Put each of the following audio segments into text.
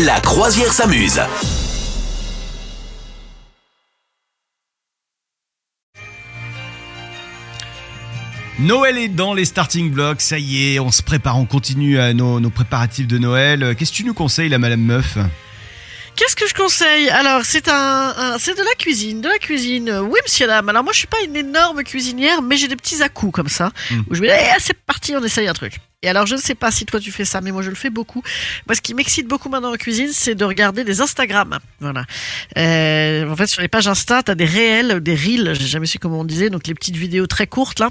La croisière s'amuse. Noël est dans les starting blocks, ça y est, on se prépare, on continue à nos, nos préparatifs de Noël. Qu'est-ce que tu nous conseilles, la Madame Meuf? Qu'est-ce que je conseille? Alors, c'est un, un- c'est de la cuisine, de la cuisine. euh, Oui, monsieur dame. Alors moi, je suis pas une énorme cuisinière, mais j'ai des petits à-coups comme ça Mm. où je me dis, eh, c'est parti, on essaye un truc. Et alors, je ne sais pas si toi tu fais ça, mais moi je le fais beaucoup. Moi, ce qui m'excite beaucoup maintenant en cuisine, c'est de regarder des Instagram. Voilà. Euh, en fait, sur les pages Insta, t'as des réels, des reels, j'ai jamais su comment on disait, donc les petites vidéos très courtes là,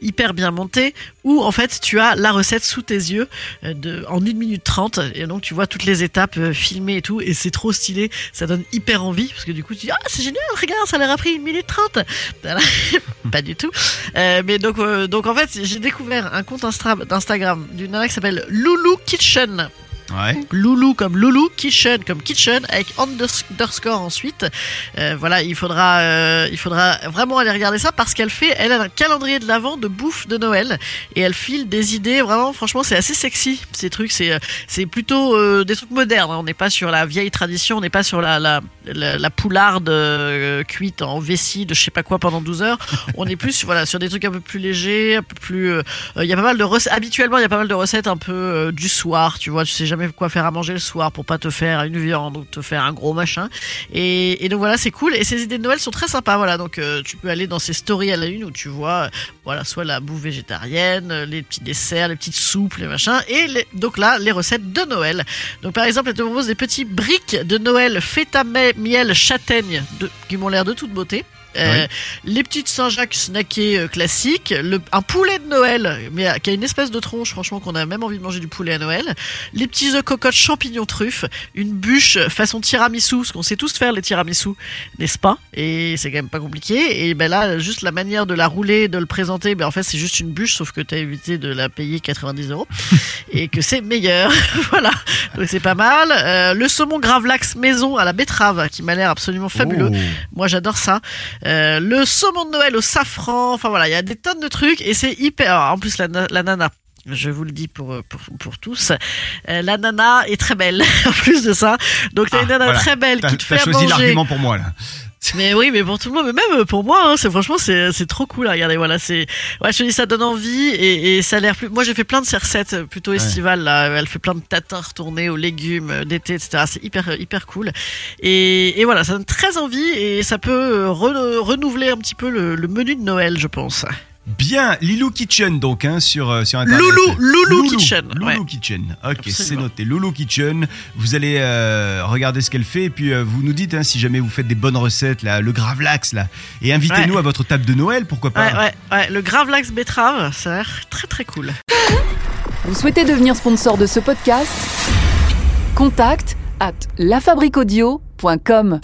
hyper bien montées, où en fait tu as la recette sous tes yeux euh, de, en 1 minute 30 et donc tu vois toutes les étapes euh, filmées et tout. Et c'est trop stylé. Ça donne hyper envie parce que du coup tu dis ah c'est génial regarde ça leur a pris 1 minute 30 Voilà. pas du tout. Euh, mais donc euh, donc en fait j'ai découvert un compte d'Instagram d'une nana qui s'appelle Loulou Kitchen Loulou comme Loulou, Kitchen comme Kitchen avec unders- underscore ensuite. Euh, voilà, il faudra, euh, il faudra vraiment aller regarder ça parce qu'elle fait, elle a un calendrier de l'avant de bouffe de Noël et elle file des idées. Vraiment, franchement, c'est assez sexy ces trucs. C'est, euh, c'est plutôt des trucs modernes. On n'est pas sur la vieille tradition, on n'est pas sur la la, la, la poularde cuite en vessie de je sais pas quoi pendant 12 heures. On est plus voilà sur des trucs un peu plus légers, un peu plus. Il y a pas mal de recettes. Habituellement, il y a pas mal de recettes un peu du soir. Tu vois, tu sais jamais quoi faire à manger le soir pour pas te faire une viande ou te faire un gros machin. Et, donc voilà, c'est cool. Et ces idées de Noël sont très sympas. Voilà, donc euh, tu peux aller dans ces stories à la une où tu vois, euh, voilà, soit la bouffe végétarienne, euh, les petits desserts, les petites soupes, les machins. Et donc là, les recettes de Noël. Donc par exemple, elle te propose des petits briques de Noël feta miel châtaigne qui m'ont l'air de toute beauté. Euh, Les petites Saint-Jacques snackées euh, classiques, le, un poulet de Noël, mais euh, qui a une espèce de tronche, franchement, qu'on a même envie de manger du poulet à Noël. Les petits œufs cocottes champignons truffes, une bûche façon tiramisu, parce qu'on sait tous faire les tiramisu, n'est-ce pas? Et c'est quand même pas compliqué. Et ben là, juste la manière de la rouler, de le présenter, ben en fait, c'est juste une bûche, sauf que t'as évité de la payer 90 euros et que c'est meilleur. voilà, donc c'est pas mal. Euh, le saumon gravlax maison à la betterave, qui m'a l'air absolument fabuleux. Oh. Moi, j'adore ça. Euh, le saumon de Noël au safran. Enfin voilà, il y a des tonnes de trucs et c'est hyper. alors, en plus, la, la nana. Je vous le dis pour, pour, pour tous. Euh, la nana est très belle, en plus de ça. Donc, t'as Ah, une nana voilà. très belle qui te fait à choisi l'argument pour moi, là. Mais oui, mais pour tout le monde, mais même pour moi, hein, c'est franchement, c'est c'est trop cool. à regarder, voilà, c'est, ouais, je te dis, ça donne envie et, et ça a l'air plus. Moi, j'ai fait plein de recettes plutôt estivales. Là, elle fait plein de tatins retournés aux légumes euh, d'été, etc. C'est hyper hyper cool. Et, et voilà, ça donne très envie et ça peut euh, re- renouveler un petit peu le, le menu de Noël, je pense. Bien, Lilou Kitchen, donc, hein, sur, euh, sur Internet. Loulou, Loulou Kitchen, Loulou ouais. Kitchen. Ok, c'est noté. Loulou Kitchen. Vous allez euh, regarder ce qu'elle fait et puis euh, vous nous dites hein, si jamais vous faites des bonnes recettes, là, le gravlax, là. Et invitez-nous Ouais. à votre table de Noël, pourquoi pas. Ouais, ouais, ouais. Le Gravlax betterave, ça a l'air très très cool. Vous souhaitez devenir sponsor de ce podcast? Contact à lafabriquaudio.com.